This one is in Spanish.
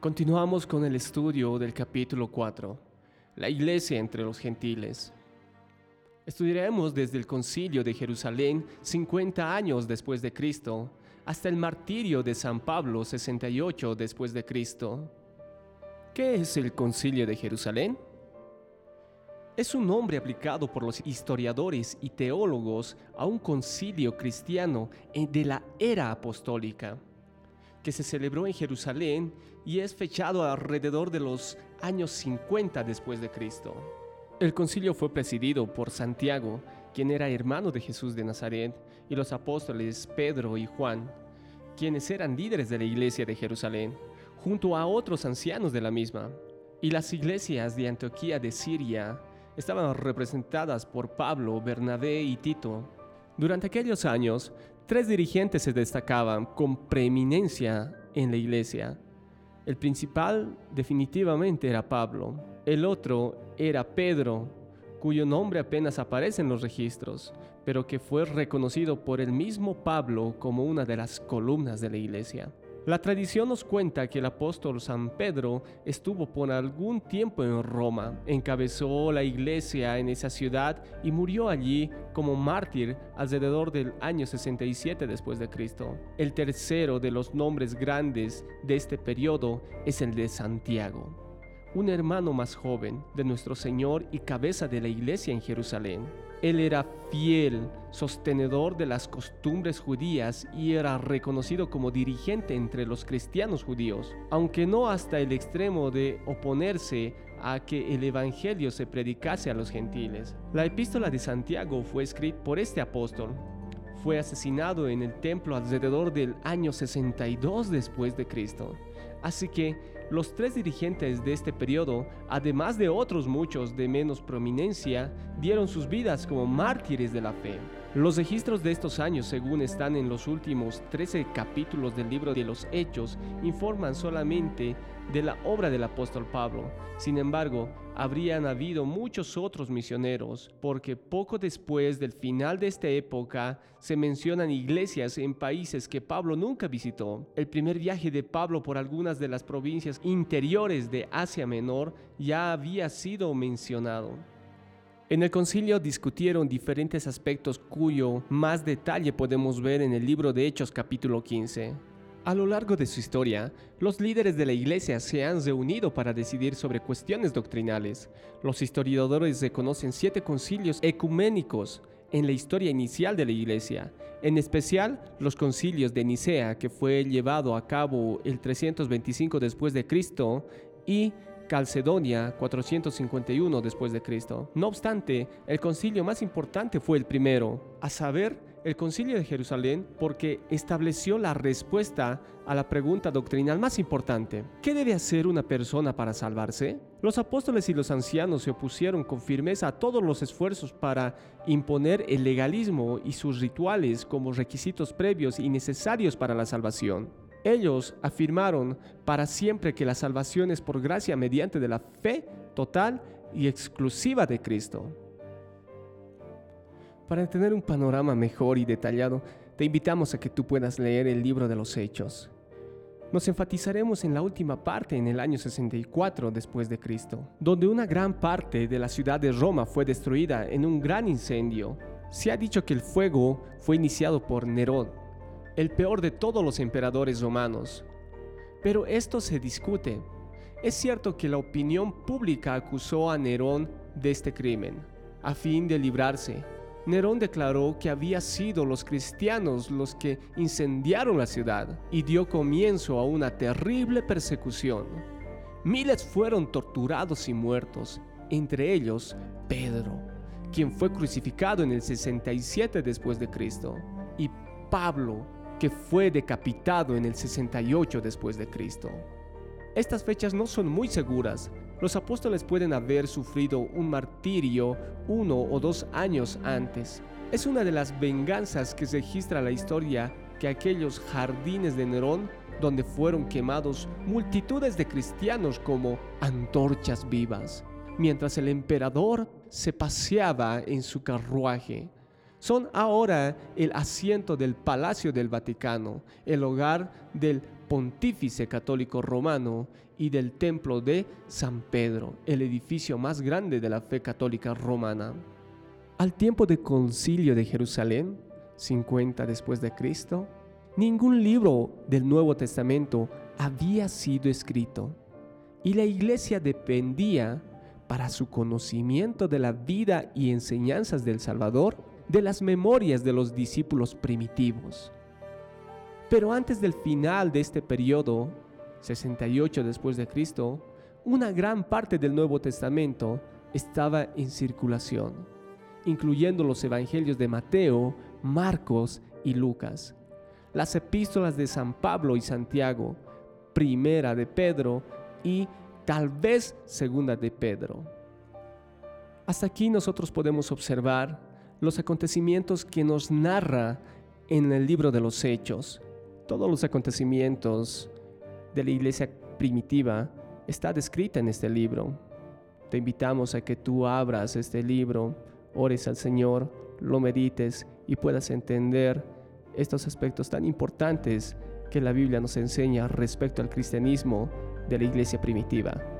Continuamos con el estudio del capítulo 4, la iglesia entre los gentiles. Estudiaremos desde el concilio de Jerusalén 50 años después de Cristo hasta el martirio de San Pablo 68 después de Cristo. ¿Qué es el concilio de Jerusalén? Es un nombre aplicado por los historiadores y teólogos a un concilio cristiano de la era apostólica que se celebró en Jerusalén y es fechado alrededor de los años 50 después de Cristo. El concilio fue presidido por Santiago, quien era hermano de Jesús de Nazaret, y los apóstoles Pedro y Juan, quienes eran líderes de la iglesia de Jerusalén, junto a otros ancianos de la misma. Y las iglesias de Antioquía de Siria estaban representadas por Pablo, Bernabé y Tito. Durante aquellos años, Tres dirigentes se destacaban con preeminencia en la iglesia. El principal definitivamente era Pablo. El otro era Pedro, cuyo nombre apenas aparece en los registros, pero que fue reconocido por el mismo Pablo como una de las columnas de la iglesia. La tradición nos cuenta que el apóstol San Pedro estuvo por algún tiempo en Roma, encabezó la iglesia en esa ciudad y murió allí como mártir alrededor del año 67 después de Cristo. El tercero de los nombres grandes de este periodo es el de Santiago, un hermano más joven de nuestro Señor y cabeza de la iglesia en Jerusalén. Él era fiel, sostenedor de las costumbres judías y era reconocido como dirigente entre los cristianos judíos, aunque no hasta el extremo de oponerse a que el Evangelio se predicase a los gentiles. La epístola de Santiago fue escrita por este apóstol. Fue asesinado en el templo alrededor del año 62 después de Cristo. Así que los tres dirigentes de este periodo, además de otros muchos de menos prominencia, dieron sus vidas como mártires de la fe. Los registros de estos años, según están en los últimos 13 capítulos del libro de los Hechos, informan solamente de la obra del apóstol Pablo. Sin embargo, habrían habido muchos otros misioneros, porque poco después del final de esta época se mencionan iglesias en países que Pablo nunca visitó. El primer viaje de Pablo por algunas de las provincias interiores de Asia Menor ya había sido mencionado. En el concilio discutieron diferentes aspectos cuyo más detalle podemos ver en el libro de Hechos capítulo 15. A lo largo de su historia, los líderes de la iglesia se han reunido para decidir sobre cuestiones doctrinales. Los historiadores reconocen siete concilios ecuménicos en la historia inicial de la iglesia, en especial los concilios de Nicea, que fue llevado a cabo el 325 después de Cristo, y Calcedonia 451 después de Cristo. No obstante, el concilio más importante fue el primero, a saber, el concilio de Jerusalén, porque estableció la respuesta a la pregunta doctrinal más importante. ¿Qué debe hacer una persona para salvarse? Los apóstoles y los ancianos se opusieron con firmeza a todos los esfuerzos para imponer el legalismo y sus rituales como requisitos previos y necesarios para la salvación. Ellos afirmaron para siempre que la salvación es por gracia mediante de la fe total y exclusiva de Cristo. Para tener un panorama mejor y detallado, te invitamos a que tú puedas leer el libro de los Hechos. Nos enfatizaremos en la última parte en el año 64 después de Cristo, donde una gran parte de la ciudad de Roma fue destruida en un gran incendio. Se ha dicho que el fuego fue iniciado por Nerón, el peor de todos los emperadores romanos. Pero esto se discute. Es cierto que la opinión pública acusó a Nerón de este crimen, a fin de librarse. Nerón declaró que había sido los cristianos los que incendiaron la ciudad y dio comienzo a una terrible persecución. Miles fueron torturados y muertos, entre ellos Pedro, quien fue crucificado en el 67 después de Cristo, y Pablo, que fue decapitado en el 68 después de Cristo. Estas fechas no son muy seguras. Los apóstoles pueden haber sufrido un martirio uno o dos años antes. Es una de las venganzas que registra la historia que aquellos jardines de Nerón, donde fueron quemados multitudes de cristianos como antorchas vivas, mientras el emperador se paseaba en su carruaje son ahora el asiento del Palacio del Vaticano, el hogar del pontífice católico romano y del templo de San Pedro, el edificio más grande de la fe católica romana. Al tiempo del concilio de Jerusalén, 50 después de Cristo, ningún libro del Nuevo Testamento había sido escrito y la iglesia dependía para su conocimiento de la vida y enseñanzas del Salvador de las memorias de los discípulos primitivos. Pero antes del final de este periodo, 68 después de Cristo, una gran parte del Nuevo Testamento estaba en circulación, incluyendo los evangelios de Mateo, Marcos y Lucas, las epístolas de San Pablo y Santiago, primera de Pedro y tal vez segunda de Pedro. Hasta aquí nosotros podemos observar los acontecimientos que nos narra en el libro de los Hechos. Todos los acontecimientos de la iglesia primitiva está descrita en este libro. Te invitamos a que tú abras este libro, ores al Señor, lo medites y puedas entender estos aspectos tan importantes que la Biblia nos enseña respecto al cristianismo de la iglesia primitiva.